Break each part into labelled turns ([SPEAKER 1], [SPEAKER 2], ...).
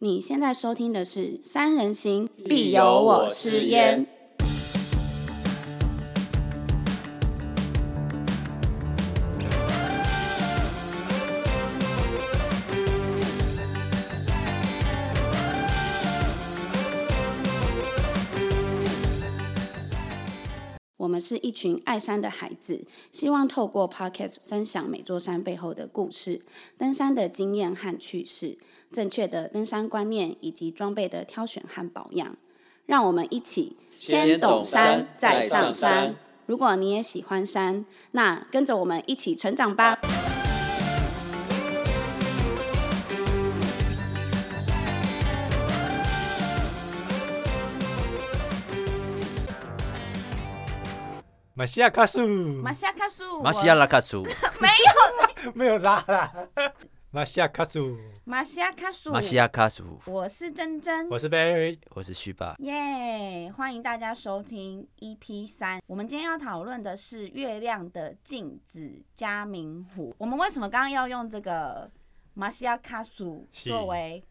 [SPEAKER 1] 你现在收听的是《三人行必有我师焉》。我们是一群爱山的孩子，希望透过 Podcast 分享每座山背后的故事、登山的经验和趣事、正确的登山观念以及装备的挑选和保养。让我们一起
[SPEAKER 2] 先懂山
[SPEAKER 1] 再
[SPEAKER 2] 再上山。
[SPEAKER 1] 如果你也喜欢山，那跟着我们一起成长吧。
[SPEAKER 3] 马西亚卡苏，
[SPEAKER 1] 马西亚卡苏，
[SPEAKER 2] 马西亚拉卡苏，
[SPEAKER 1] 没有
[SPEAKER 3] 没有啦啦。马西亚卡苏，
[SPEAKER 1] 马西亚卡苏，
[SPEAKER 2] 马西亚卡苏，
[SPEAKER 1] 我是珍珍，
[SPEAKER 3] 我是 Barry。
[SPEAKER 2] 我是旭爸。
[SPEAKER 1] 耶欢迎大家收听 EP 三。我们今天要讨论的是月亮的镜子加明湖。我们为什么刚刚要用这个马西亚卡苏作为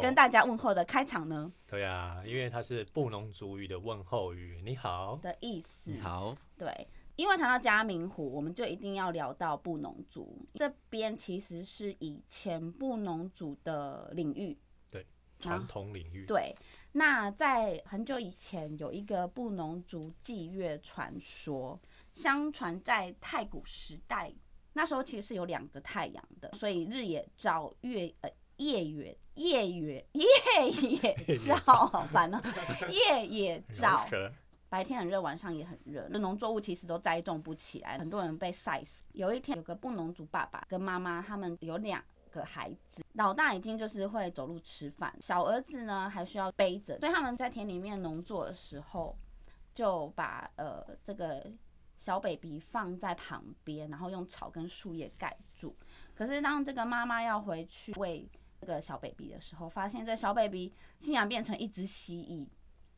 [SPEAKER 1] 跟大家问候的开场呢
[SPEAKER 3] 对啊，因为它是布农族语的问候语。你好，
[SPEAKER 1] 的意思？
[SPEAKER 2] 你好，
[SPEAKER 1] 对，因为谈到嘉明湖，我们就一定要聊到布农族这边，其实是以前布农族的领域。
[SPEAKER 3] 对传统领域。
[SPEAKER 1] 对，那在很久以前有一个布农族祭月传说，相传在太古时代，那时候其实是有两个太阳的，所以日也照，月呃夜月夜月夜也照，好烦哦，夜也照。白天很热，晚上也很热，那农作物其实都栽种不起来，很多人被晒死。有一天，有个布农族爸爸跟妈妈，他们有两个孩子，老大已经就是会走路吃饭，小儿子呢还需要背着，所以他们在田里面农作的时候，就把呃这个小 baby 放在旁边，然后用草跟树叶盖住。可是当这个妈妈要回去喂这个小 baby 的时候，发现这小 baby 竟然变成一只蜥蜴。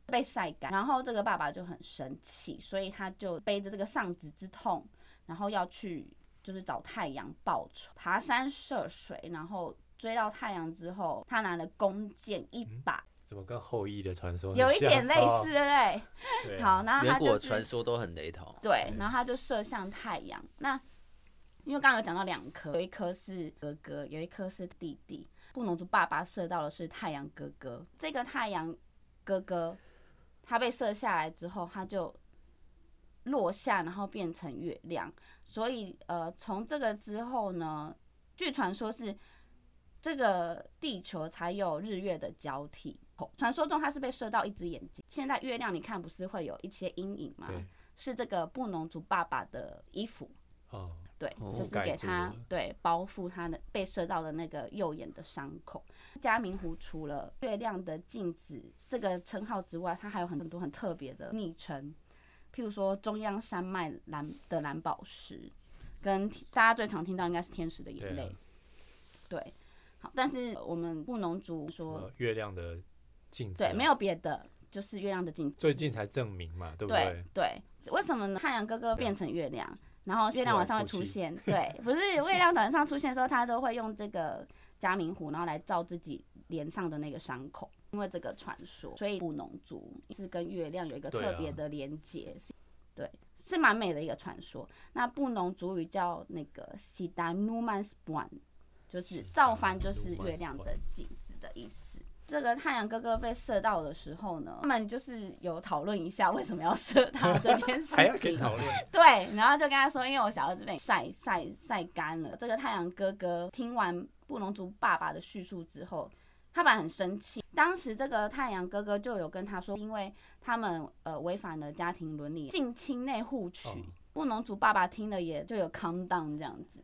[SPEAKER 1] 被晒干，然后这个爸爸就很生气，所以他就背着这个丧子之痛，然后要去就是找太阳报仇，爬山涉水，然后追到太阳之后，他拿了弓箭一把，
[SPEAKER 3] 怎么跟后羿的传说
[SPEAKER 1] 有一点类似，
[SPEAKER 3] 哦
[SPEAKER 1] 对不对？
[SPEAKER 3] 对啊
[SPEAKER 1] 好，然后
[SPEAKER 2] 远古的
[SPEAKER 1] 他就是
[SPEAKER 2] 传说都很雷同。
[SPEAKER 1] 对，
[SPEAKER 3] 嗯
[SPEAKER 1] 然后他就射向太阳。那因为刚刚有讲到两颗，有一颗是哥哥，有一颗是弟弟。布农族爸爸射到的是太阳哥哥，这个太阳哥哥他被射下来之后，它就落下，然后变成月亮。所以呃，从这个之后呢，据传说是这个地球才有日月的交替。传说中它是被射到一只眼睛，现在月亮你看不是会有一些阴影吗？
[SPEAKER 3] 对，
[SPEAKER 1] 是这个布农族爸爸的衣服，
[SPEAKER 3] 哦，
[SPEAKER 1] 对，
[SPEAKER 2] 哦
[SPEAKER 1] 就是
[SPEAKER 3] 盖住
[SPEAKER 1] 给他
[SPEAKER 3] 了
[SPEAKER 1] 对包覆他的被射到的那个右眼的伤口。嘉明湖除了月亮的镜子这个称号之外，它还有很多很特别的昵称，譬如说中央山脉蓝的蓝宝石，跟大家最常听到应该是天使的眼
[SPEAKER 3] 对啊
[SPEAKER 1] 泪，对。好，但是我们布农族
[SPEAKER 3] 什
[SPEAKER 1] 说，
[SPEAKER 3] 么月亮的镜子啊，
[SPEAKER 1] 对，没有别的，就是月亮的镜子。
[SPEAKER 3] 最近才证明嘛，对不
[SPEAKER 1] 对对，为什么呢？太阳哥哥变成月亮，然后月亮晚上会出现。对，不是月亮晚上出现的时候，他都会用这个加明湖，然后来照自己脸上的那个伤口。因为这个传说，所以布农族是跟月亮有一个特别的连接。对，是蛮美的一个传说。那布农族语叫那个西达努曼斯布就是造反，就是月亮的镜子的意思。这个太阳哥哥被射到的时候呢，他们就是有讨论一下为什么要射他这件事
[SPEAKER 3] 还要。讨论，
[SPEAKER 1] 对，然后就跟他说，因为我小儿子被晒晒晒干了。这个太阳哥哥听完布农族爸爸的叙述之后，他爸很生气。当时这个太阳哥哥就有跟他说，因为他们呃违反了家庭伦理，近亲内互娶。
[SPEAKER 3] 哦
[SPEAKER 1] 布农族爸爸听了也就有 calm down 这样子。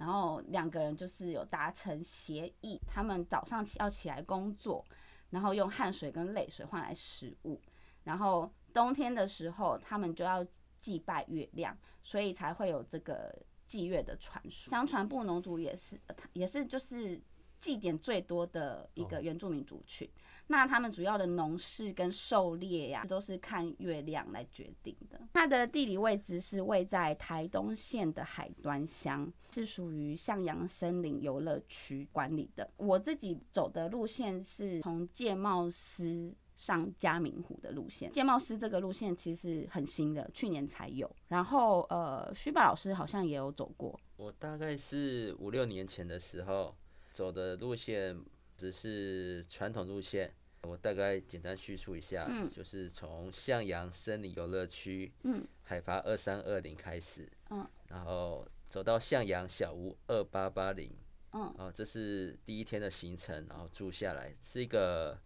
[SPEAKER 1] 然后两个人就是有达成协议，他们早上起要起来工作，然后用汗水跟泪水换来食物，然后冬天的时候他们就要祭拜月亮，所以才会有这个祭月的传说。相传布农族也是，也是就是祭典最多的一个
[SPEAKER 3] 哦
[SPEAKER 1] 原住民族群。那他们主要的农事跟狩猎呀，都是看月亮来决定的。它的地理位置是位在台东县的海端乡，是属于向阳森林游乐区管理的。我自己走的路线是从界贸司上嘉明湖的路线。界贸司这个路线其实很新的，去年才有。然后呃，虚爸老师好像也有走过。
[SPEAKER 2] 我大概是五六年前的时候走的路线，只是传统路线。我大概简单叙述一下，
[SPEAKER 1] 嗯。
[SPEAKER 2] 就是从向阳森林游乐区，
[SPEAKER 1] 嗯，
[SPEAKER 2] 海拔二三二零开始，
[SPEAKER 1] 嗯，
[SPEAKER 2] 然后走到向阳小屋二八八零，
[SPEAKER 1] 嗯，
[SPEAKER 2] 哦，这是第一天的行程，然后住下来是一个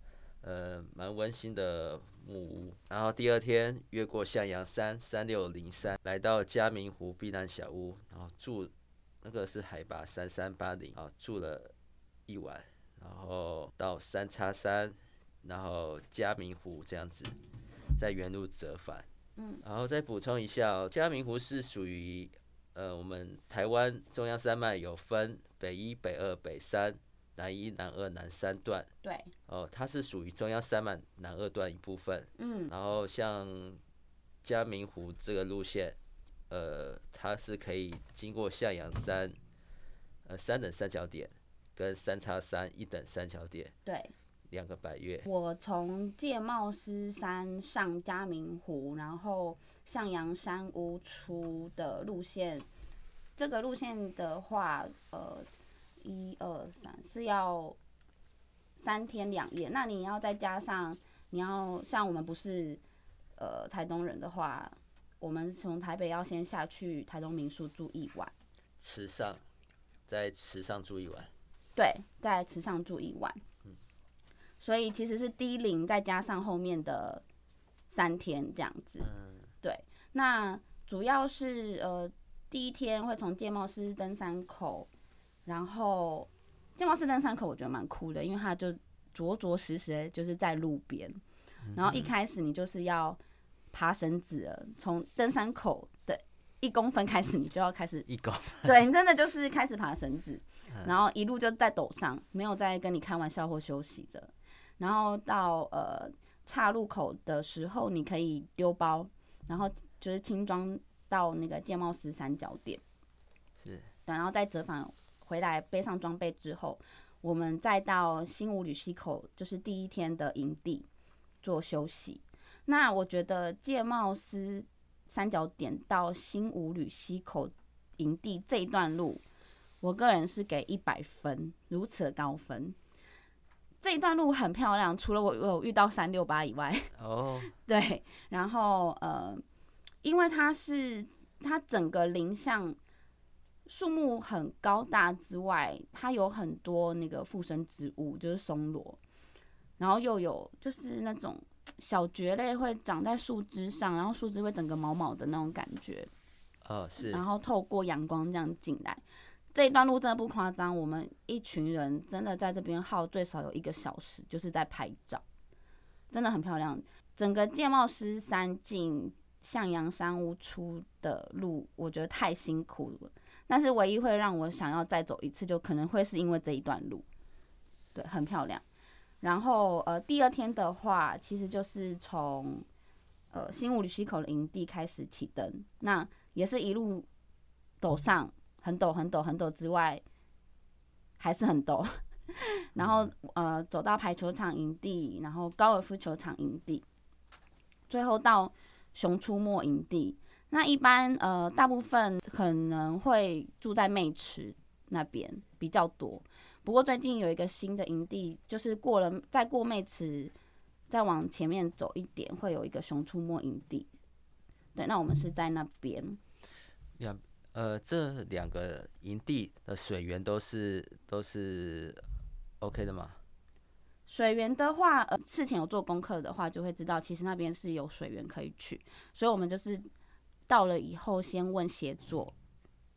[SPEAKER 2] 呃蛮温馨的木屋，然后第二天越过向阳山三六零三，来到嘉明湖避难小屋，然后住那个是海拔三三八零，啊，住了一晚，然后到三叉山，然后嘉明湖这样子，在原路折返。
[SPEAKER 1] 嗯，
[SPEAKER 2] 然后再补充一下、哦，嘉明湖是属于呃我们台湾中央山脉有分北一、北二、北三、南一、南二、南三段
[SPEAKER 1] 对，
[SPEAKER 2] 哦，它是属于中央山脉南二段一部分。
[SPEAKER 1] 嗯
[SPEAKER 2] 然后像嘉明湖这个路线，呃，它是可以经过向阳山，呃，三等三角点跟三叉山一等三角点
[SPEAKER 1] 对。
[SPEAKER 2] 两个百月。
[SPEAKER 1] 我从界茂斯山上嘉明湖，然后向阳山屋出的路线，这个路线的话，呃，一二三是要三天两夜。那你要再加上，你要像我们不是呃台东人的话，我们从台北要先下去台东民宿住一晚，
[SPEAKER 2] 池上，在池上住一晚。
[SPEAKER 1] 对，在池上住一晚。所以其实是低龄再加上后面的三天这样子。对，那主要是呃第一天会从界贸司登山口，然后界贸司登山口我觉得蛮酷的，因为它就着着实实的就是在路边，然后一开始你就是要爬绳子了，从登山口的一公分开始，你就要开始
[SPEAKER 2] 一公
[SPEAKER 1] 对你真的就是开始爬绳子，然后一路就在陡上，没有在跟你开玩笑或休息的。然后到呃岔路口的时候，你可以丢包，然后就是轻装到那个界贸司三角点，
[SPEAKER 2] 是
[SPEAKER 1] 对，然后再折返回来背上装备之后，我们再到新武吕溪口，就是第一天的营地做休息。那我觉得界贸司三角点到新武吕溪口营地这一段路，我个人是给一百分，如此的高分。这一段路很漂亮，除了我我有遇到三六八以外，
[SPEAKER 2] 哦，
[SPEAKER 1] 对，然后呃，因为它是它整个林相树木很高大之外，它有很多那个附生植物，就是松萝，然后又有就是那种小蕨类会长在树枝上，然后树枝会整个毛毛的那种感觉，
[SPEAKER 2] 哦是
[SPEAKER 1] 然后透过阳光这样进来。这一段路真的不夸张，我们一群人真的在这边耗最少有一个小时，就是在拍照，真的很漂亮。整个界茂师山进向阳山屋出的路，我觉得太辛苦了。但是唯一会让我想要再走一次，就可能会是因为这一段路，对，很漂亮。然后呃，第二天的话，其实就是从呃新武吕溪口的营地开始起登，那也是一路陡上，很陡很陡很陡之外，还是很陡。然后呃，走到排球场营地，然后高尔夫球场营地，最后到熊出没营地。那一般呃，大部分可能会住在妹池那边比较多。不过最近有一个新的营地，就是过了再过妹池，再往前面走一点，会有一个熊出没营地。对，那我们是在那边。
[SPEAKER 2] 两呃这两个营地的水源都是都是 OK 的吗？
[SPEAKER 1] 水源的话，呃，事前有做功课的话，就会知道其实那边是有水源可以去，所以我们就是到了以后先问协作，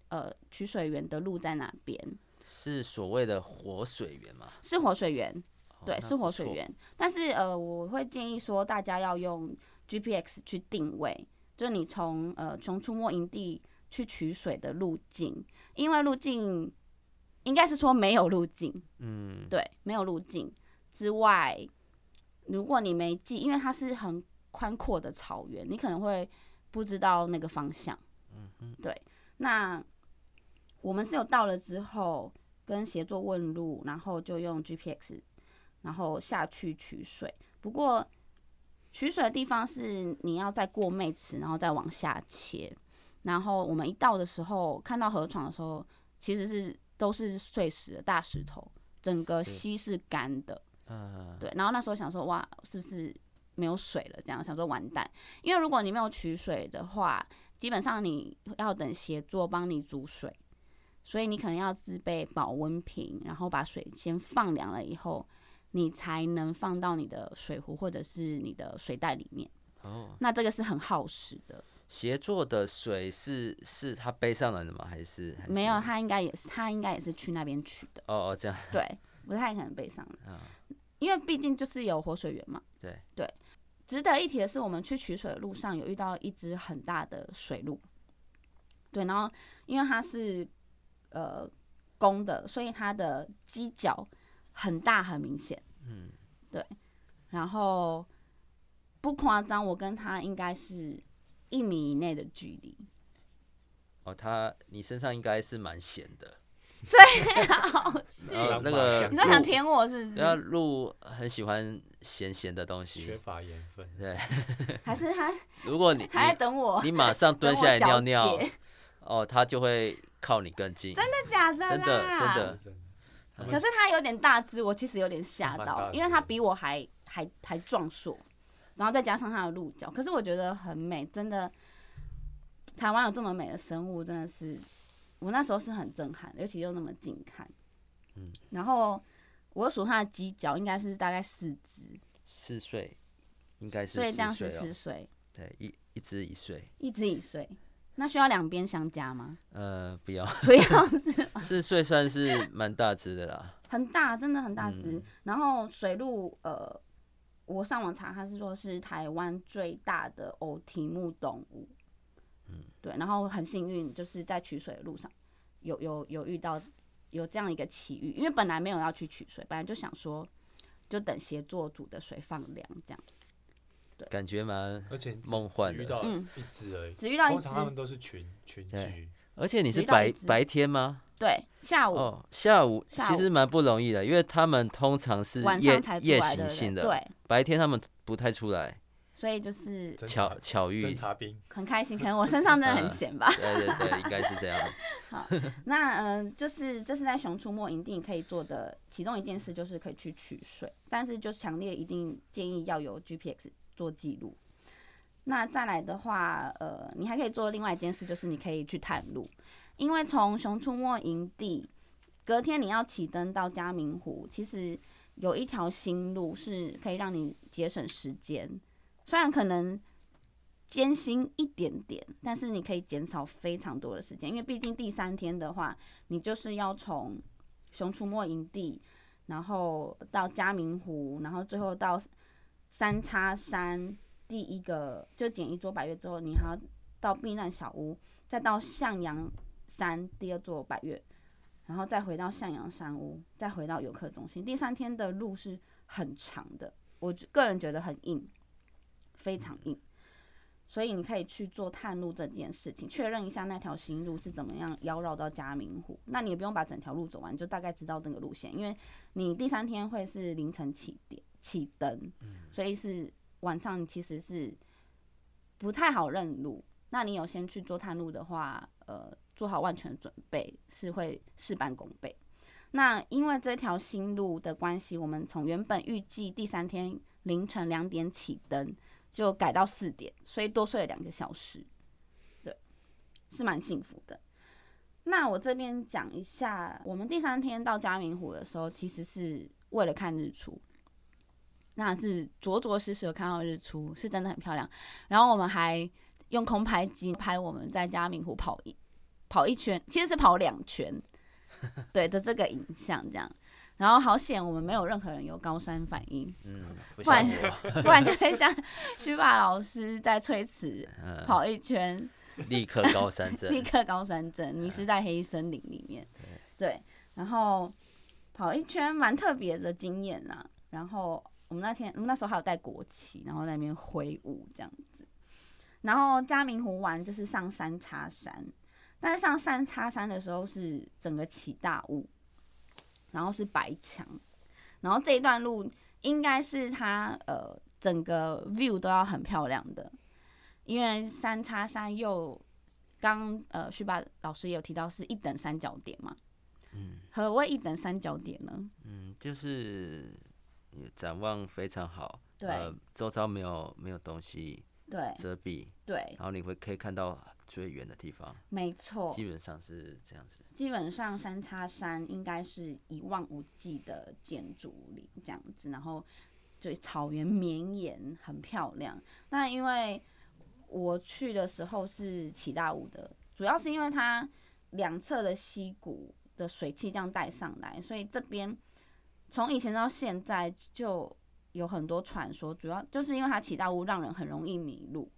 [SPEAKER 1] 呃，取水源的路在哪边？
[SPEAKER 2] 是所谓的活水源吗？
[SPEAKER 1] 是活水源，对，是活水源。但是呃，我会建议说大家要用 GPX 去定位，就是你从呃熊出没营地去取水的路径，因为路径应该是说没有路径，
[SPEAKER 2] 嗯，
[SPEAKER 1] 对，没有路径之外，如果你没记，因为它是很宽阔的草原，你可能会不知道那个方向。嗯对。那我们是有到了之后跟协作问路，然后就用 GPX，然后下去取水。不过取水的地方是你要再过妹池，然后再往下切。然后我们一到的时候，看到河床的时候，其实是都是碎石的大石头，整个
[SPEAKER 2] 是
[SPEAKER 1] 溪是干的。
[SPEAKER 2] 嗯，
[SPEAKER 1] 对，然后那时候想说，哇，是不是没有水了？这样想说完蛋，因为如果你没有取水的话，基本上你要等协作帮你煮水，所以你可能要自备保温瓶，然后把水先放凉了以后，你才能放到你的水壶或者是你的水袋里面。
[SPEAKER 2] 哦，
[SPEAKER 1] 那这个是很耗时的，
[SPEAKER 2] 协作的水是是他背上来的吗？还是
[SPEAKER 1] 没有，他应该也是，他应该也是去那边取的，
[SPEAKER 2] 哦哦这样，
[SPEAKER 1] 对，不太可能背上来
[SPEAKER 2] 啊，
[SPEAKER 1] 因为毕竟就是有活水源嘛。
[SPEAKER 2] 对。
[SPEAKER 1] 值得一提的是，我们去取水的路上有遇到一只很大的水鹿，对，然后因为它是呃公的，所以它的犄角很大很明显，
[SPEAKER 2] 嗯，
[SPEAKER 1] 对，然后不夸张，我跟它应该是一米以内的距离，
[SPEAKER 2] 哦，他你身上应该是蛮咸的，最
[SPEAKER 1] 好是，
[SPEAKER 2] 然后那个
[SPEAKER 1] 你说想舔我是不是？
[SPEAKER 2] 鹿很喜欢咸咸的东西缺，
[SPEAKER 3] 乏盐分，
[SPEAKER 2] 对，
[SPEAKER 1] 还是他
[SPEAKER 2] 如果你
[SPEAKER 1] 还在等我？
[SPEAKER 2] 你马上蹲下来尿尿，哦，它就会靠你更近，
[SPEAKER 1] 真的假的？
[SPEAKER 2] 真的真的。
[SPEAKER 1] 可是它有点大只，我其实有点吓到，因为它比我还还还壮硕，然后再加上它的鹿角，可是我觉得很美，真的，台湾有这么美的生物，真的是我那时候是很震撼，尤其又那么近看，
[SPEAKER 2] 嗯，
[SPEAKER 1] 然后我数它的犄角，应该是大概四只，
[SPEAKER 2] 四岁，应该是
[SPEAKER 1] 所以这样是
[SPEAKER 2] 四岁对，一一只一岁，
[SPEAKER 1] 一只一岁，那需要两边相加吗？
[SPEAKER 2] 呃，不要，
[SPEAKER 1] 不要是
[SPEAKER 2] 四岁算是蛮大只的啦，
[SPEAKER 1] 很大，真的很大只。
[SPEAKER 2] 嗯
[SPEAKER 1] 然后水鹿，呃，我上网查，它是说是台湾最大的偶蹄目动物。
[SPEAKER 2] 嗯，
[SPEAKER 1] 对。然后很幸运，就是在取水的路上，有有有遇到有这样一个奇遇，因为本来没有要去取水，本来就想说就等协作组的水放凉这样，
[SPEAKER 2] 感觉蛮，
[SPEAKER 3] 而且只
[SPEAKER 2] 梦幻的
[SPEAKER 3] 遇到
[SPEAKER 1] 嗯
[SPEAKER 3] 一只而已，
[SPEAKER 1] 只遇到一只
[SPEAKER 3] 通常，他们都是群群
[SPEAKER 2] 对
[SPEAKER 3] 居，
[SPEAKER 2] 而且你是白白天吗？
[SPEAKER 1] 对，下午、
[SPEAKER 2] 哦，下午其实蛮不容易的，因为他们通常是夜夜，行性的，
[SPEAKER 1] 对，
[SPEAKER 2] 白天他们不太出来，
[SPEAKER 1] 所以就是
[SPEAKER 2] 巧巧遇，
[SPEAKER 3] 侦察兵，
[SPEAKER 1] 很开心，可能我身上真的很
[SPEAKER 2] 嗯
[SPEAKER 1] 闲吧。
[SPEAKER 2] 对对对，应该是这样。
[SPEAKER 1] 好那嗯、呃就是这是在熊出没营地可以做的其中一件事，就是可以去取水，但是就强烈一定建议要有 GPX 做记录。那再来的话，呃，你还可以做另外一件事，就是你可以去探路，因为从熊出没营地隔天你要起灯到嘉明湖，其实有一条新路是可以让你节省时间，虽然可能艰辛一点点，但是你可以减少非常多的时间，因为毕竟第三天的话，你就是要从熊出没营地，然后到嘉明湖，然后最后到三叉山第一个就捡一座百月之后，你还要到避难小屋，再到向阳山第二座百月，然后再回到向阳山屋，再回到游客中心。第三天的路是很长的，我个人觉得很硬，非常硬。所以你可以去做探路这件事情，确认一下那条新路是怎么样腰绕到嘉明湖。那你也不用把整条路走完，就大概知道那个路线，因为你第三天会是凌晨起点起灯，所以是晚上其实是不太好认路。那你有先去做探路的话，呃，做好万全准备是会事半功倍。那因为这条新路的关系，我们从原本预计第三天凌晨两点起灯，就改到四点，所以多睡了两个小时，对，是蛮幸福的。那我这边讲一下，我们第三天到嘉明湖的时候，其实是为了看日出，那是着着实实有看到日出，是真的很漂亮。然后我们还用空拍机拍我们在嘉明湖跑一跑一圈，其实是跑两圈，对的这个影像这样。然后好险，我们没有任何人有高山反应，
[SPEAKER 2] 嗯，不
[SPEAKER 1] 不然，不然就会像虚霸老师在翠池
[SPEAKER 2] 嗯，
[SPEAKER 1] 跑一圈，
[SPEAKER 2] 立刻高山症
[SPEAKER 1] 立，刻高山症，迷失在黑森林里面。对，然后跑一圈蛮特别的经验啦。然后我们那天，我们那时候还有带国旗，然后在那边挥舞这样子。然后嘉明湖玩就是上山插山，但是上山插山的时候是整个起大雾，然后是白墙，然后这一段路应该是它呃整个 view 都要很漂亮的，因为三叉山又刚呃旭爸老师也有提到是一等三角点嘛，
[SPEAKER 2] 嗯
[SPEAKER 1] 何谓一等三角点呢？
[SPEAKER 2] 嗯，就是你展望非常好，
[SPEAKER 1] 对
[SPEAKER 2] 呃，周遭没有没有东西
[SPEAKER 1] 对
[SPEAKER 2] 遮蔽，
[SPEAKER 1] 对，
[SPEAKER 2] 然后你会可以看到最远的地方，
[SPEAKER 1] 没错，
[SPEAKER 2] 基本上是这样子。
[SPEAKER 1] 基本上三叉山应该是一望无际的建筑林这样子，然后就草原绵延，很漂亮。那因为我去的时候是起大雾的，主要是因为它两侧的溪谷的水汽这样带上来，所以这边从以前到现在就有很多传说，主要就是因为它起大雾让人很容易迷路，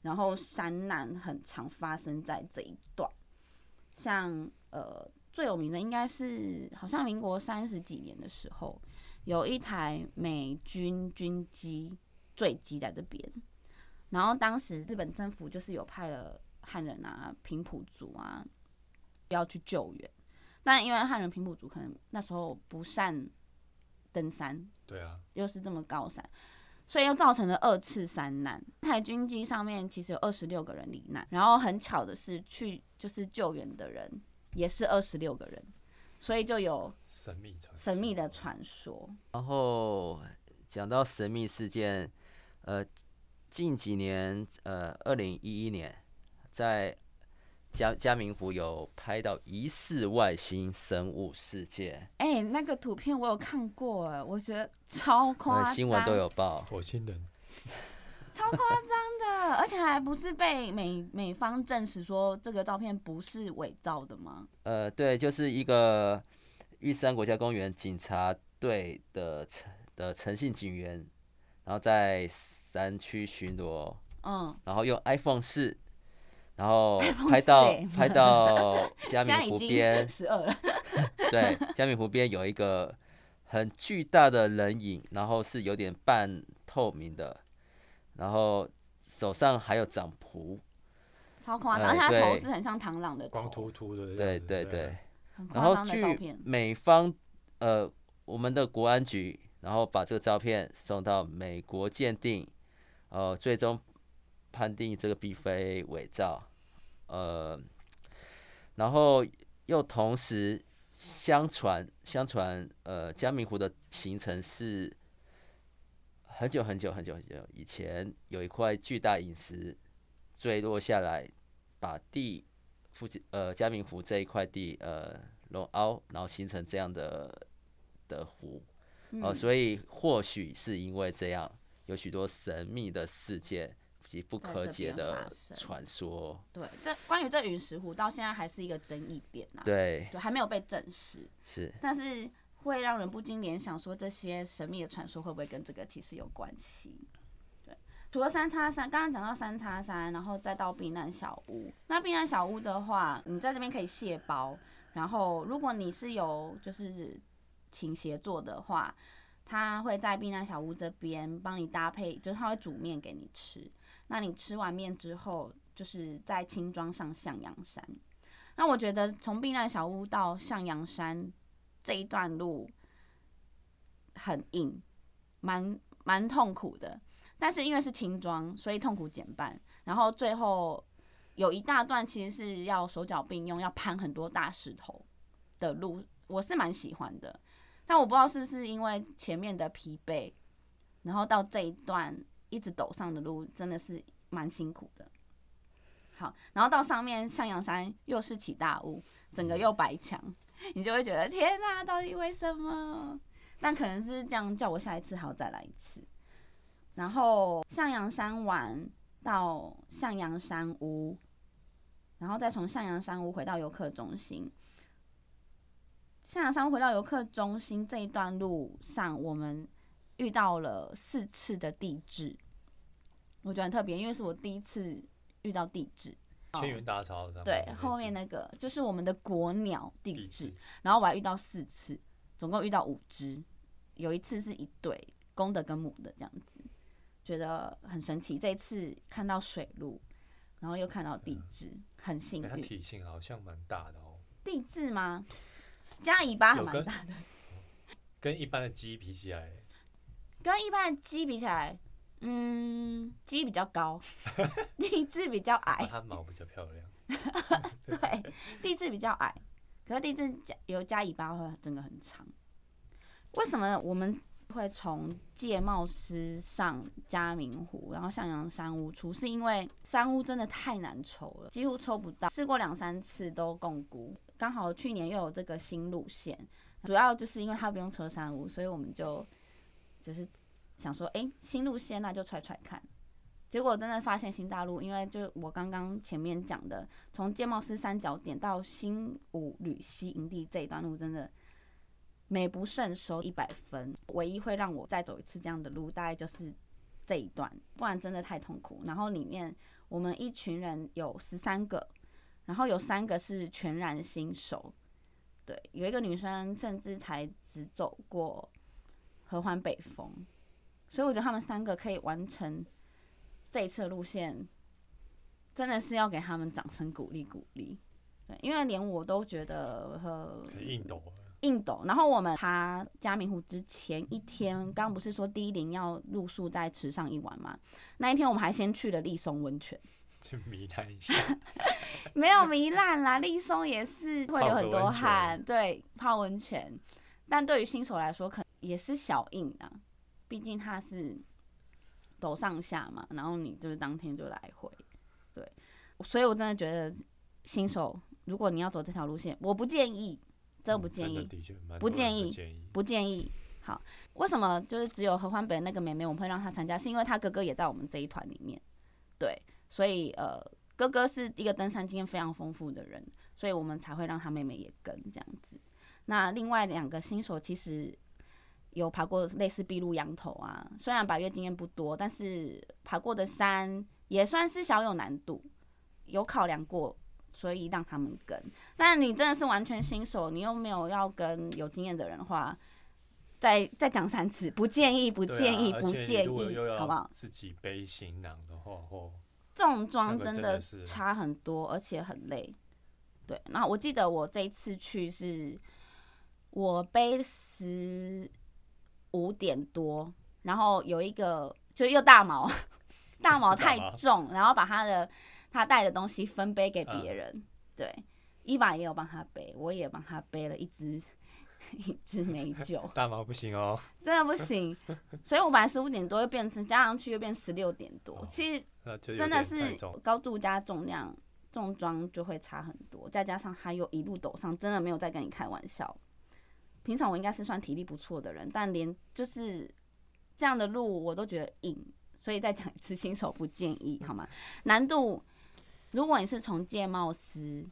[SPEAKER 1] 然后山难很常发生在这一段。像呃最有名的应该是好像民国三十几年的时候，有一台美军军机坠机在这边，然后当时日本政府就是有派了汉人啊、平埔族啊要去救援，但因为汉人平埔族可能那时候不善登山，
[SPEAKER 3] 对啊，
[SPEAKER 1] 又是这么高山，所以又造成了二次山难。台军机上面其实有二十六个人罹难，然后很巧的是，去就是救援的人也是二十六个人，所以就有
[SPEAKER 3] 神秘
[SPEAKER 1] 神秘的传说。
[SPEAKER 2] 然后讲到神秘事件，呃，近几年，呃，二零一一年在嘉嘉明湖有拍到疑似外星生物世界，
[SPEAKER 1] 哎、那个图片我有看过，哎，我觉得超夸
[SPEAKER 2] 呃，
[SPEAKER 1] 张，
[SPEAKER 2] 新闻都有报。
[SPEAKER 3] 火星人，
[SPEAKER 1] 超夸张的，而且还不是被美美方证实说这个照片不是伪造的吗？
[SPEAKER 2] 呃，对，就是一个玉山国家公园警察队的诚的诚信警员，然后在山区巡逻，
[SPEAKER 1] 嗯，
[SPEAKER 2] 然后用 iPhone 四，然后 拍到
[SPEAKER 1] 4欸
[SPEAKER 2] 拍到 嘉明湖边，
[SPEAKER 1] 十二了，
[SPEAKER 2] 对，嘉明湖边有一个很巨大的人影，然后是有点半透明的，然后手上还有掌蹼，
[SPEAKER 1] 超夸张，
[SPEAKER 2] 呃
[SPEAKER 1] 而且他头
[SPEAKER 2] 对。
[SPEAKER 1] 是很像螳螂的
[SPEAKER 3] 光，秃秃的
[SPEAKER 2] 对，对对。然后据。美方呃我们的国安局，然后把这个照片送到美国鉴定，呃，最终判定这个并非伪造，呃，然后又同时相传相传呃嘉明湖的形成是很久很久很久很久以前有一块巨大陨石坠落下来，把地附近呃嘉明湖这一块地呃弄凹，然后形成这样的的湖，哦、
[SPEAKER 1] 嗯
[SPEAKER 2] 所以或许是因为这样，有许多神秘的事件及不可解的传说。
[SPEAKER 1] 对，这关于这陨石湖到现在还是一个争议点呐、
[SPEAKER 2] 对，
[SPEAKER 1] 就，还没有被证实，
[SPEAKER 2] 是
[SPEAKER 1] 但是会让人不禁联想说，这些神秘的传说会不会跟这个其实有关系？对，除了三叉山，刚刚讲到三叉山，然后再到避难小屋。那避难小屋的话，你在这边可以卸包，然后如果你是有就是请协作的话，他会在避难小屋这边帮你搭配，就是他会煮面给你吃。那你吃完面之后，就是在轻装上向阳山。那我觉得从避难小屋到向阳山这一段路很硬，蛮蛮痛苦的。但是因为是轻装，所以痛苦减半。然后最后有一大段其实是要手脚并用，要攀很多大石头的路，我是蛮喜欢的。但我不知道是不是因为前面的疲惫，然后到这一段一直陡上的路，真的是蛮辛苦的。好，然后到上面向阳山又是起大雾，整个又白墙，你就会觉得天哪、到底为什么？但可能是这样，叫我下一次还要再来一次。然后向阳山玩到向阳山屋，然后再从向阳山屋回到游客中心。向阳山回到游客中心这一段路上，我们遇到了四次的地质，我觉得很特别，因为是我第一次遇到地质。
[SPEAKER 3] 千元大潮上
[SPEAKER 1] 对
[SPEAKER 3] 面，
[SPEAKER 1] 后面那个就是我们的国鸟地
[SPEAKER 3] 地
[SPEAKER 1] 质
[SPEAKER 3] 质，
[SPEAKER 1] 然后我还遇到四次，总共遇到五只，有一次是一对公的跟母的这样子，觉得很神奇。这一次看到水鹿，然后又看到地质，很幸
[SPEAKER 3] 运它
[SPEAKER 1] 运。
[SPEAKER 3] 体型好像蛮大的哦，
[SPEAKER 1] 地质吗？加尾巴还蛮大的，
[SPEAKER 3] 跟一般的鸡比起来，
[SPEAKER 1] 跟一般的鸡比起来，嗯，鸡比较高，地质比较矮。
[SPEAKER 3] 它毛比较漂亮。
[SPEAKER 1] 对，地质比较矮，可是地质加有加尾巴会真的很长。为什么我们会从界貌师上嘉明湖，然后向阳山屋出？是因为山屋真的太难抽了，几乎抽不到，试过两三次都共估。刚好去年又有这个新路线，主要就是因为它不用抽山屋，所以我们就就是想说，哎、新路线那就揣揣看。结果真的发现新大陆，因为就我刚刚前面讲的，从界貌师三角点到新武吕溪营地这一段路，真的美不胜收，一百分。唯一会让我再走一次这样的路，大概就是这一段，不然真的太痛苦。然后里面我们一群人有十三个，然后有三个是全然新手，对，有一个女生甚至才只走过合欢北峰，所以我觉得他们三个可以完成这一次的路线，真的是要给他们掌声鼓励鼓励。对，因为连我都觉得呃
[SPEAKER 3] 很硬斗啊，
[SPEAKER 1] 硬斗。然后我们爬嘉明湖之前一天，刚刚不是说第一零要露宿在池上一晚吗？那一天我们还先去了立松温泉，
[SPEAKER 3] 去糜烂一下。
[SPEAKER 1] 没有糜烂啦，立松也是会流很多汗，对，泡温泉。但对于新手来说，可也是小硬啊，毕竟它是陡上下嘛，然后你就是当天就来回，对，所以我真的觉得新手如果你要走这条路线，我不建议，真的不
[SPEAKER 3] 嗯
[SPEAKER 1] 建议，
[SPEAKER 3] 的
[SPEAKER 1] 不建议
[SPEAKER 3] 建议。
[SPEAKER 1] 不建议。好，为什么就是只有合欢北那个妹妹我们会让她参加？是因为她哥哥也在我们这一团里面，对，所以呃，哥哥是一个登山经验非常丰富的人，所以我们才会让他妹妹也跟这样子。那另外两个新手其实有爬过类似碧露羊头啊，虽然百越经验不多，但是爬过的山也算是小有难度，有考量过，所以让他们跟。但你真的是完全新手，你又没有要跟有经验的人的话，再再讲三次，不建议，不建议，不建议好不好？
[SPEAKER 3] 自己背行囊的话，或
[SPEAKER 1] 重装真的差很多，而且很累。对，那我记得我这一次去是，我背十五点多，然后有一个就又大毛，大毛太重，然后把他的他带的东西分背给别
[SPEAKER 3] 嗯。
[SPEAKER 1] 人。对，伊娃也有帮他背，我也帮他背了一支 一支美酒。
[SPEAKER 3] 大毛不行哦，
[SPEAKER 1] 真的不行，所以我本来十五点多又变成加上去又变十六点多，
[SPEAKER 3] 哦
[SPEAKER 1] 其实真的是高度加重量重装就会差很多，再加上他又一路抖上，真的没有在跟你开玩笑。平常我应该是算体力不错的人，但连就是这样的路我都觉得硬，所以再讲一次，新手不建议好吗？难度，如果你是从界貌司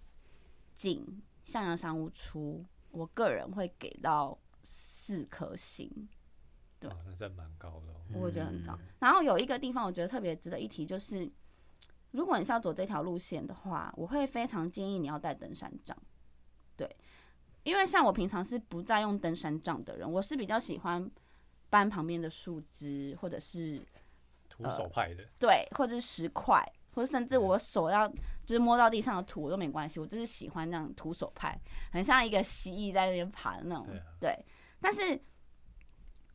[SPEAKER 1] 进向阳山屋出，我个人会给到四颗星。对
[SPEAKER 3] 哦那真蛮高的哦。
[SPEAKER 1] 我觉得很高
[SPEAKER 2] 嗯。
[SPEAKER 1] 然后有一个地方我觉得特别值得一提，就是如果你是要走这条路线的话，我会非常建议你要带登山杖。对，因为像我平常是不再用登山杖的人，我是比较喜欢搬旁边的树枝，或者是
[SPEAKER 3] 徒手派的，
[SPEAKER 1] 对，或者是石块，或者甚至我手要就是摸到地上的土我都没关系，我就是喜欢那样徒手派，很像一个蜥蜴在那边爬的那种。
[SPEAKER 3] 对啊
[SPEAKER 1] 对，但是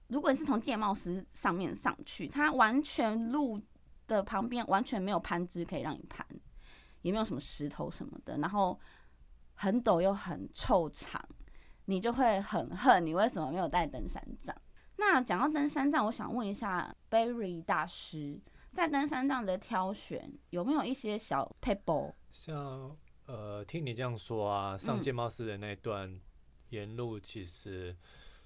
[SPEAKER 1] 如果你是从界帽石上面上去，它完全路的旁边完全没有攀枝可以让你攀，也没有什么石头什么的，然后很陡又很臭长，你就会很恨你为什么没有带登山杖。那讲到登山杖，我想问一下 Barry 大师，在登山杖的挑选有没有一些小 pebble？
[SPEAKER 3] 像呃，听你这样说啊，上
[SPEAKER 1] 嗯
[SPEAKER 3] 界貌寺的那段沿路，其实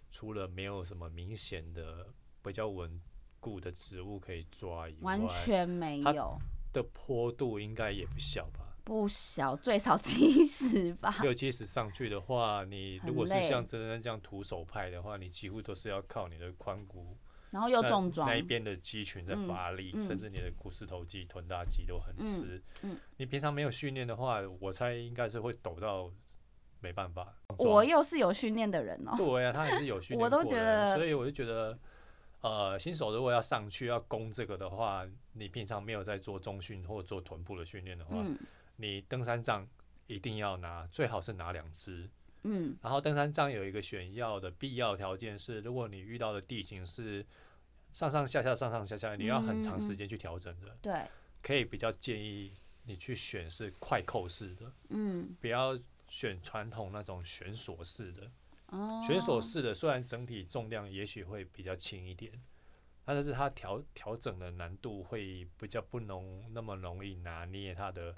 [SPEAKER 3] 除了没有什么明显的比较稳固的植物可以抓以外，
[SPEAKER 1] 完全没有，
[SPEAKER 3] 的坡度应该也不小吧？
[SPEAKER 1] 不小，最少七十吧。
[SPEAKER 3] 六七十上去的话，你如果是像真正这样徒手派的话，你几乎都是要靠你的髋骨
[SPEAKER 1] 然后又
[SPEAKER 3] 那
[SPEAKER 1] 重装
[SPEAKER 3] 那，一边的肌群在
[SPEAKER 1] 嗯
[SPEAKER 3] 发力，
[SPEAKER 1] 嗯
[SPEAKER 3] 甚至你的股四头肌、臀大肌都很
[SPEAKER 1] 嗯
[SPEAKER 3] 吃。
[SPEAKER 1] 嗯
[SPEAKER 3] 你平常没有训练的话，我猜应该是会抖到没办法。
[SPEAKER 1] 我又是有训练的人哦、
[SPEAKER 3] 对啊，他也是有训 练
[SPEAKER 1] 我都觉得
[SPEAKER 3] 所以我就觉得，呃，新手如果要上去要攻这个的话，你平常没有在做中训或做臀部的训练的话，
[SPEAKER 1] 嗯
[SPEAKER 3] 你登山杖一定要拿，最好是拿两支。
[SPEAKER 1] 嗯
[SPEAKER 3] 然后登山杖有一个选要的必要条件是，如果你遇到的地形是上上下下、上上下下，你要很长时间去调整的，
[SPEAKER 1] 对，
[SPEAKER 3] 可以比较建议你去选是快扣式的，
[SPEAKER 1] 嗯
[SPEAKER 3] 不要选传统那种悬索式的。
[SPEAKER 1] 哦，
[SPEAKER 3] 悬索式的虽然整体重量也许会比较轻一点，但是它调调整的难度会比较不容那么容易拿捏它的，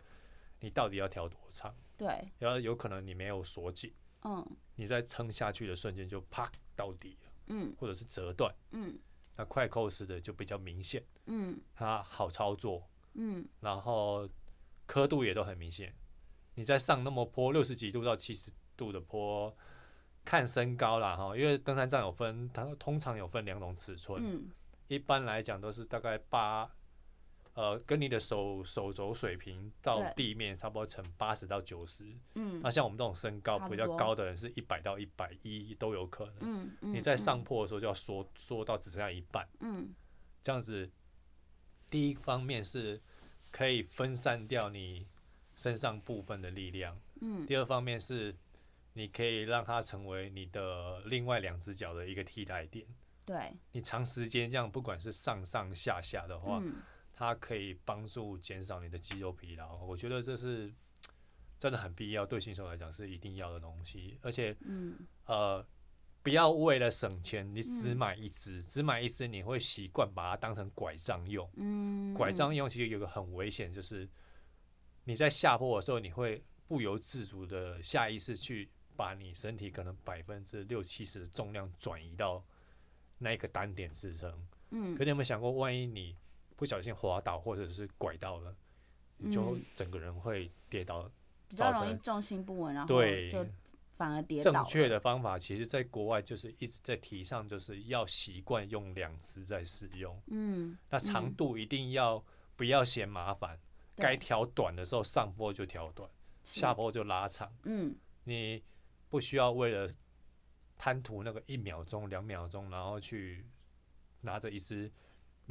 [SPEAKER 3] 你到底要调多长？
[SPEAKER 1] 对，
[SPEAKER 3] 然后有可能你没有锁紧，
[SPEAKER 1] 嗯。
[SPEAKER 3] 你在撑下去的瞬间就啪到底了，
[SPEAKER 1] 嗯。
[SPEAKER 3] 或者是折断。
[SPEAKER 1] 嗯。
[SPEAKER 3] 那快扣式的就比较明显，
[SPEAKER 1] 嗯。
[SPEAKER 3] 它好操作，
[SPEAKER 1] 嗯。
[SPEAKER 3] 然后刻度也都很明显。你在上那么坡六十几度到七十度的坡，看身高啦哈，因为登山杖有分，它通常有分两种尺寸，
[SPEAKER 1] 嗯。
[SPEAKER 3] 一般来讲都是大概八，呃，跟你的手手肘水平到地面差不多乘八十到九十。
[SPEAKER 1] 嗯
[SPEAKER 3] 那像我们这种身高比较高的人，是一百到一百一都有可能。
[SPEAKER 1] 嗯嗯，
[SPEAKER 3] 你在上坡的时候就要缩缩到只剩下一半。
[SPEAKER 1] 嗯
[SPEAKER 3] 这样子，第一方面是可以分散掉你身上部分的力量，
[SPEAKER 1] 嗯
[SPEAKER 3] 第二方面是你可以让它成为你的另外两只脚的一个替代点。
[SPEAKER 1] 对，
[SPEAKER 3] 你长时间这样，不管是上上下下的话，
[SPEAKER 1] 嗯
[SPEAKER 3] 它可以帮助减少你的肌肉疲劳。我觉得这是真的很必要，对新手来讲是一定要的东西。而且
[SPEAKER 1] 嗯
[SPEAKER 3] 呃，不要为了省钱，你只
[SPEAKER 1] 嗯
[SPEAKER 3] 买一只，只买一只，你会习惯把它当成拐杖用。
[SPEAKER 1] 嗯，
[SPEAKER 3] 拐杖用其实有个很危险，就是你在下坡的时候，你会不由自主的下意识去把你身体可能百分之六七十的重量转移到那个单点支撑。
[SPEAKER 1] 嗯
[SPEAKER 3] 可你有没有想过，万一你不小心滑倒或者是拐到了，你就
[SPEAKER 1] 嗯
[SPEAKER 3] 整个人会跌倒。
[SPEAKER 1] 比较
[SPEAKER 3] 造成
[SPEAKER 1] 容易重心不稳，然后
[SPEAKER 3] 对，
[SPEAKER 1] 就反而跌倒。
[SPEAKER 3] 正确的方法，其实在国外就是一直在提倡，就是要习惯用两只在使用。
[SPEAKER 1] 嗯，
[SPEAKER 3] 那长
[SPEAKER 1] 嗯
[SPEAKER 3] 度一定要不要嫌麻烦，该调短的时候上坡就调短，下坡就拉长。
[SPEAKER 1] 嗯
[SPEAKER 3] 你不需要为了贪图那个一秒钟、两秒钟，然后去拿着一支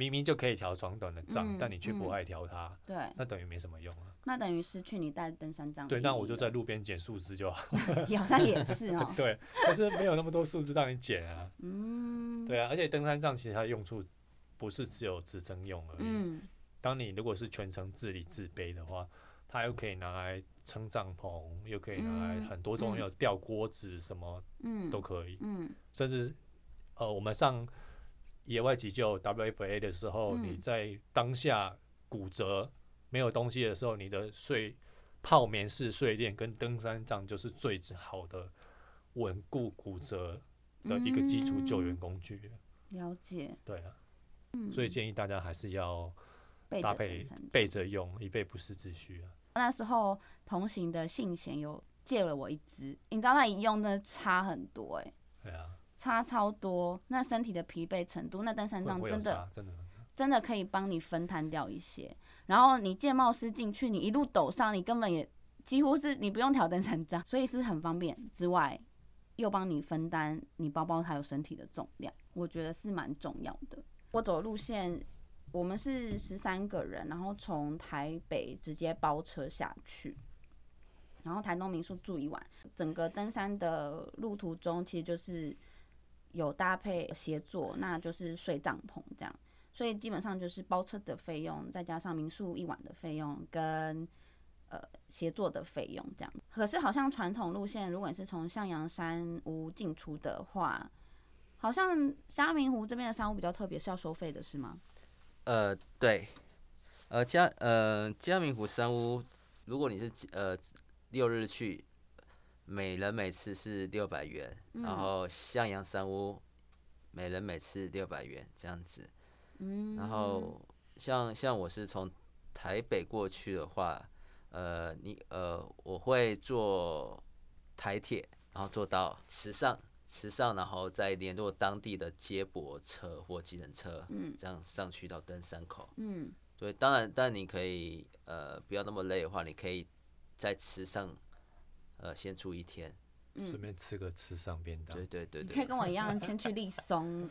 [SPEAKER 3] 明明就可以调长短的杖，
[SPEAKER 1] 嗯
[SPEAKER 3] 但你却不
[SPEAKER 1] 嗯
[SPEAKER 3] 爱调它，
[SPEAKER 1] 对，
[SPEAKER 3] 那等于没什么用啊。
[SPEAKER 1] 那等于失去你带登山杖的
[SPEAKER 3] 对，
[SPEAKER 1] 意义
[SPEAKER 3] 那我就在路边捡树枝就好。
[SPEAKER 1] 好像也是哦。
[SPEAKER 3] 对，可是没有那么多树枝让你捡啊。
[SPEAKER 1] 嗯，
[SPEAKER 3] 对啊，而且登山杖其实它的用处不是只有支撑用而已。
[SPEAKER 1] 嗯
[SPEAKER 3] 当你如果是全程自理自背的话，它又可以拿来撑帐篷，又可以拿来
[SPEAKER 1] 嗯
[SPEAKER 3] 很多种，
[SPEAKER 1] 嗯
[SPEAKER 3] 有吊锅子什么
[SPEAKER 1] 嗯
[SPEAKER 3] 都可以。
[SPEAKER 1] 嗯
[SPEAKER 3] 甚至呃，我们上野外急救 WFA 的时候，
[SPEAKER 1] 嗯
[SPEAKER 3] 你在当下骨折没有东西的时候，你的睡泡棉式睡垫跟登山杖就是最好的稳固骨折的一个基础救援
[SPEAKER 1] 嗯
[SPEAKER 3] 工具。
[SPEAKER 1] 了解。
[SPEAKER 3] 对啊，
[SPEAKER 1] 嗯，
[SPEAKER 3] 所以建议大家还是要
[SPEAKER 1] 背着
[SPEAKER 3] 搭配
[SPEAKER 1] 登山杖
[SPEAKER 3] 备着用，以备不时之需啊。
[SPEAKER 1] 那时候同行的信贤有借了我一支，你知道那一用真的差很多哎、
[SPEAKER 3] 对啊，
[SPEAKER 1] 差超多。那身体的疲惫程度，那登山杖真的，
[SPEAKER 3] 真的。
[SPEAKER 1] 真的可以帮你分摊掉一些。然后你借帽师进去，你一路抖上，你根本也几乎是你不用挑登山杖，所以是很方便。之外，又帮你分担你包包还有身体的重量，我觉得是蛮重要的。我走路线，我们是十三个人，然后从台北直接包车下去。然后台东民宿住一晚，整个登山的路途中，其实就是有搭配协作，那就是睡帐篷这样。所以基本上就是包车的费用，再加上民宿一晚的费用跟呃协作的费用这样。可是好像传统路线，如果你是从向阳山屋进出的话，好像虾明湖这边的山屋比较特别，是要收费的是吗？
[SPEAKER 2] 呃，对，呃嘉呃嘉明湖山屋，如果你是呃六日去，每人每次是六百元，
[SPEAKER 1] 嗯
[SPEAKER 2] 然后向阳山屋每人每次六百元这样子。
[SPEAKER 1] 嗯，
[SPEAKER 2] 然后像像我是从台北过去的话，呃，你呃我会坐台铁，然后坐到池上，池上，然后再联络当地的接驳车或计程车，
[SPEAKER 1] 嗯
[SPEAKER 2] 这样上去到登山口。
[SPEAKER 1] 嗯，
[SPEAKER 2] 对，当然，但你可以呃不要那么累的话，你可以在池上呃先住一天。
[SPEAKER 3] 顺便吃个吃上便当
[SPEAKER 2] 对，对对
[SPEAKER 1] 你可以
[SPEAKER 2] 对，
[SPEAKER 1] 跟我一样先去立松，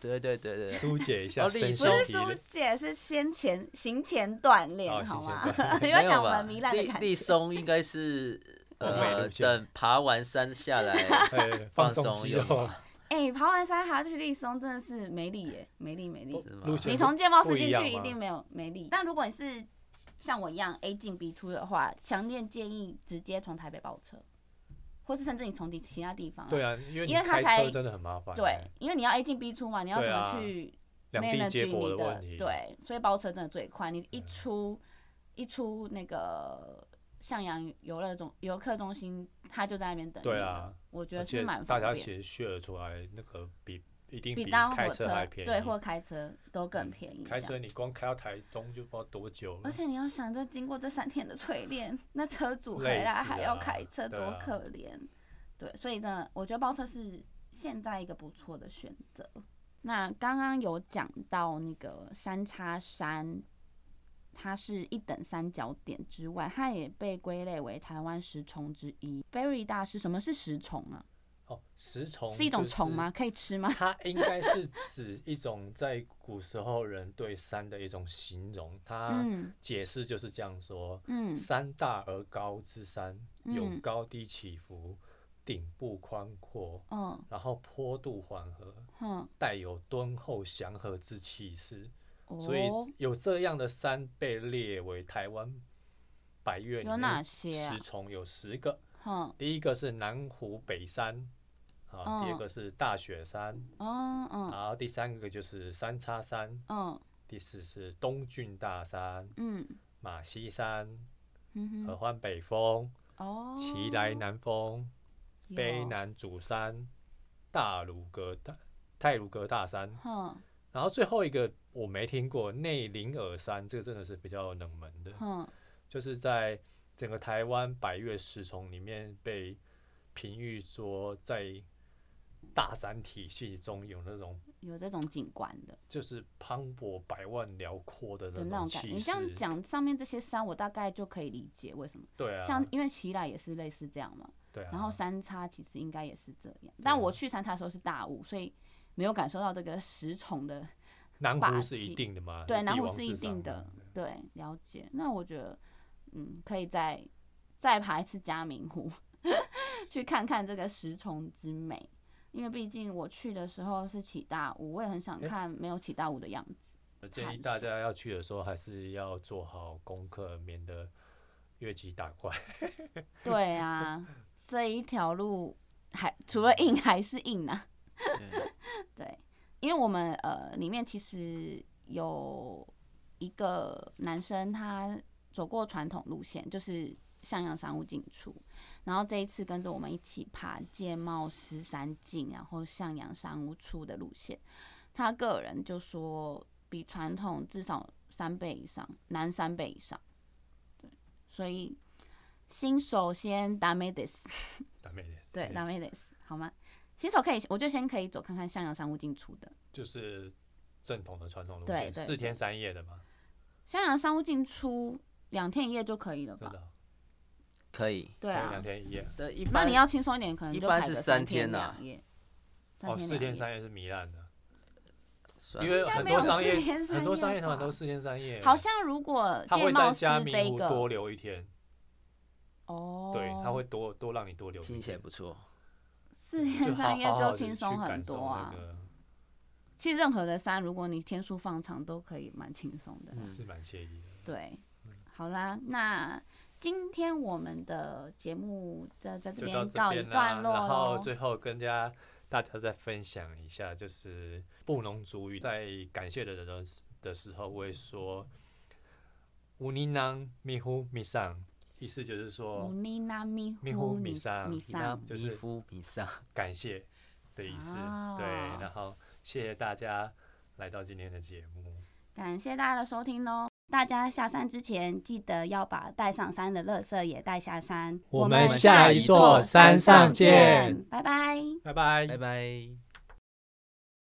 [SPEAKER 2] 对对对对，
[SPEAKER 3] 疏解一下
[SPEAKER 2] 哦
[SPEAKER 3] 身心
[SPEAKER 1] 不是
[SPEAKER 3] 疲累。
[SPEAKER 1] 疏解，是先前行前锻炼，
[SPEAKER 3] 哦
[SPEAKER 1] 好吗
[SPEAKER 3] 行前锻？
[SPEAKER 1] 不要
[SPEAKER 2] 没有吧？
[SPEAKER 1] 讲我们糜烂的
[SPEAKER 2] 立
[SPEAKER 1] 感觉。
[SPEAKER 2] 立松应该是
[SPEAKER 3] 中美
[SPEAKER 2] 呃
[SPEAKER 3] 路线
[SPEAKER 2] 等爬完山下来
[SPEAKER 3] 哎，
[SPEAKER 2] 放
[SPEAKER 3] 松
[SPEAKER 2] 松用
[SPEAKER 3] 肌肉，
[SPEAKER 1] 哎、爬完山还要去立松，真的是没力耶，没力没力。
[SPEAKER 2] 是吗
[SPEAKER 3] 路线
[SPEAKER 1] 你从健报室
[SPEAKER 3] 不一样
[SPEAKER 1] 进去一
[SPEAKER 3] 吗
[SPEAKER 1] 定没有没力，但如果你是像我一样 A 进 B 出的话，强烈建议直接从台北包车，或是甚至你从其其他地方、
[SPEAKER 3] 对，啊，因为
[SPEAKER 1] 因为他才
[SPEAKER 3] 真的很麻烦。
[SPEAKER 1] 对，因为你要 A 进 B 出嘛，你要怎么去
[SPEAKER 3] 两地接
[SPEAKER 1] manage
[SPEAKER 3] 驳
[SPEAKER 1] 你的
[SPEAKER 3] 的问题。，
[SPEAKER 1] 对，所以包车真的最快。你一出一出那个向阳游乐中游客中心，他就在那边等你。
[SPEAKER 3] 对啊
[SPEAKER 1] 我觉得是蛮
[SPEAKER 3] 大家
[SPEAKER 1] 方便。
[SPEAKER 3] 其实 share 出来那个比一定
[SPEAKER 1] 比搭火
[SPEAKER 3] 车还便宜。
[SPEAKER 1] 对，或开车都更
[SPEAKER 3] 嗯
[SPEAKER 1] 便宜。
[SPEAKER 3] 开车你光开到台东就不知道多久了
[SPEAKER 1] 而。且你要想着经过这三天的淬炼，那车主回来还要开车，多可怜。对，所以真的，我觉得包车是现在一个不错的选择。那刚刚有讲到那个三叉山，它是一等三角点之外，它也被归类为台湾十重之一。Berry 大师，什么是十重啊？
[SPEAKER 3] 哦，食虫
[SPEAKER 1] 是一种
[SPEAKER 3] 就是
[SPEAKER 1] 虫吗？可以吃吗？
[SPEAKER 3] 它应该是指一种在古时候人对山的一种形容，它
[SPEAKER 1] 嗯
[SPEAKER 3] 解释就是这样说：
[SPEAKER 1] 嗯
[SPEAKER 3] 山大而高之山，有
[SPEAKER 1] 嗯
[SPEAKER 3] 高低起伏，顶部宽阔，
[SPEAKER 1] 嗯
[SPEAKER 3] 然后坡度缓和，
[SPEAKER 1] 嗯，
[SPEAKER 3] 带有敦厚祥和之气势，
[SPEAKER 1] 哦，
[SPEAKER 3] 所以有这样的山被列为台湾百越里
[SPEAKER 1] 有哪
[SPEAKER 3] 面
[SPEAKER 1] 些啊
[SPEAKER 3] 十？重有十个，
[SPEAKER 1] 哼，
[SPEAKER 3] 第一个是南湖北山。啊，第二
[SPEAKER 1] 哦
[SPEAKER 3] 个是大雪山，
[SPEAKER 1] 哦哦
[SPEAKER 3] 然后第三个就是三叉山，
[SPEAKER 1] 嗯。
[SPEAKER 3] 第四是东郡大山、
[SPEAKER 1] 嗯。
[SPEAKER 3] 马西山、合欢北峰、
[SPEAKER 1] 哦，
[SPEAKER 3] 奇来南峰、卑，南主山、大鲁阁大泰鲁阁大山，
[SPEAKER 1] 哼。
[SPEAKER 3] 然后最后一个我没听过内林尔山，这个真的是比较冷门的，
[SPEAKER 1] 哼，
[SPEAKER 3] 就是在整个台湾百越十重里面被评誉说在大山体系中有那种
[SPEAKER 1] 有这种景观的
[SPEAKER 3] 就是磅礴百万辽阔的
[SPEAKER 1] 的
[SPEAKER 3] 那种
[SPEAKER 1] 感觉。你这样。讲，上面这些山我大概就可以理解为什么。
[SPEAKER 3] 对啊，
[SPEAKER 1] 像因为奇来也是类似这样嘛，
[SPEAKER 3] 对啊，
[SPEAKER 1] 然后三叉其实应该也是这样，但我去三叉的时候是大雾，所以没有感受到这个十重的。
[SPEAKER 3] 南湖是一定的吗？
[SPEAKER 1] 对，南湖是一定的，对，了解。那我觉得，嗯，可以再再爬一次嘉明湖，去看看这个十重之美。因为毕竟我去的时候是起大雾，我也很想看没有起大雾的样子。
[SPEAKER 3] 我建议大家要去的时候，还是要做好功课，免得越级打怪。
[SPEAKER 1] 对啊，这一条路还除了硬还是硬啊。
[SPEAKER 2] 对
[SPEAKER 1] 对，因为我们呃里面其实有一个男生，他走过传统路线，就是向阳商务进出，然后这一次跟着我们一起爬界贸石山径，然后向阳商务出的路线，他个人就说比传统至少三倍以上，难三倍以上。对，所以新手先达美 this。
[SPEAKER 3] 打妹的，
[SPEAKER 1] 对，ダメです，好吗？新手可以，我就先可以走看看向阳商务进出的。
[SPEAKER 3] 就是正统的传统路
[SPEAKER 1] 对
[SPEAKER 3] 线，
[SPEAKER 1] 对
[SPEAKER 3] 四天三夜的嘛，
[SPEAKER 1] 向阳商务进出两天一夜就可以了吧？
[SPEAKER 2] 可以。
[SPEAKER 1] 对啊
[SPEAKER 3] 两，天一夜。
[SPEAKER 2] 但一般
[SPEAKER 1] 那你要轻松一点，可能
[SPEAKER 2] 一般是三
[SPEAKER 1] 天
[SPEAKER 2] 天呐
[SPEAKER 1] 两夜。
[SPEAKER 3] 哦，四天三夜是糜烂的，因为很多商业很多商业团都四天三夜，
[SPEAKER 1] 好像如果
[SPEAKER 3] 他会在
[SPEAKER 1] 界贸司
[SPEAKER 3] 嘉明
[SPEAKER 1] 这个
[SPEAKER 3] 湖多留一天，
[SPEAKER 1] 哦，
[SPEAKER 3] 对，他会多多让你多留一
[SPEAKER 2] 听起来，不错。
[SPEAKER 1] 四天三夜就轻松很多啊
[SPEAKER 3] 那。个
[SPEAKER 1] 其实任何的山，如果你天数放长，都可以蛮轻松的。
[SPEAKER 2] 嗯
[SPEAKER 3] 是蛮惬意的。
[SPEAKER 1] 对，好啦，那今天我们的节目在在这边告一段落
[SPEAKER 3] 然后。最后跟大家大家再分享一下，就是布农族语在感谢的人的的时候会说“乌尼囊咪呼咪上”，意思就是说
[SPEAKER 1] 乌尼囊咪
[SPEAKER 3] 咪呼咪
[SPEAKER 1] 上
[SPEAKER 3] 就是
[SPEAKER 2] 米夫米萨，
[SPEAKER 3] 感谢的意思。
[SPEAKER 1] 哦
[SPEAKER 3] 对，然后谢谢大家来到今天的节目。
[SPEAKER 1] 感谢大家的收听喽。大家下山之前，记得要把带上山的垃圾也带下山。
[SPEAKER 3] 我们下一座山上见，
[SPEAKER 1] 拜拜。
[SPEAKER 3] 拜拜，
[SPEAKER 2] 拜拜。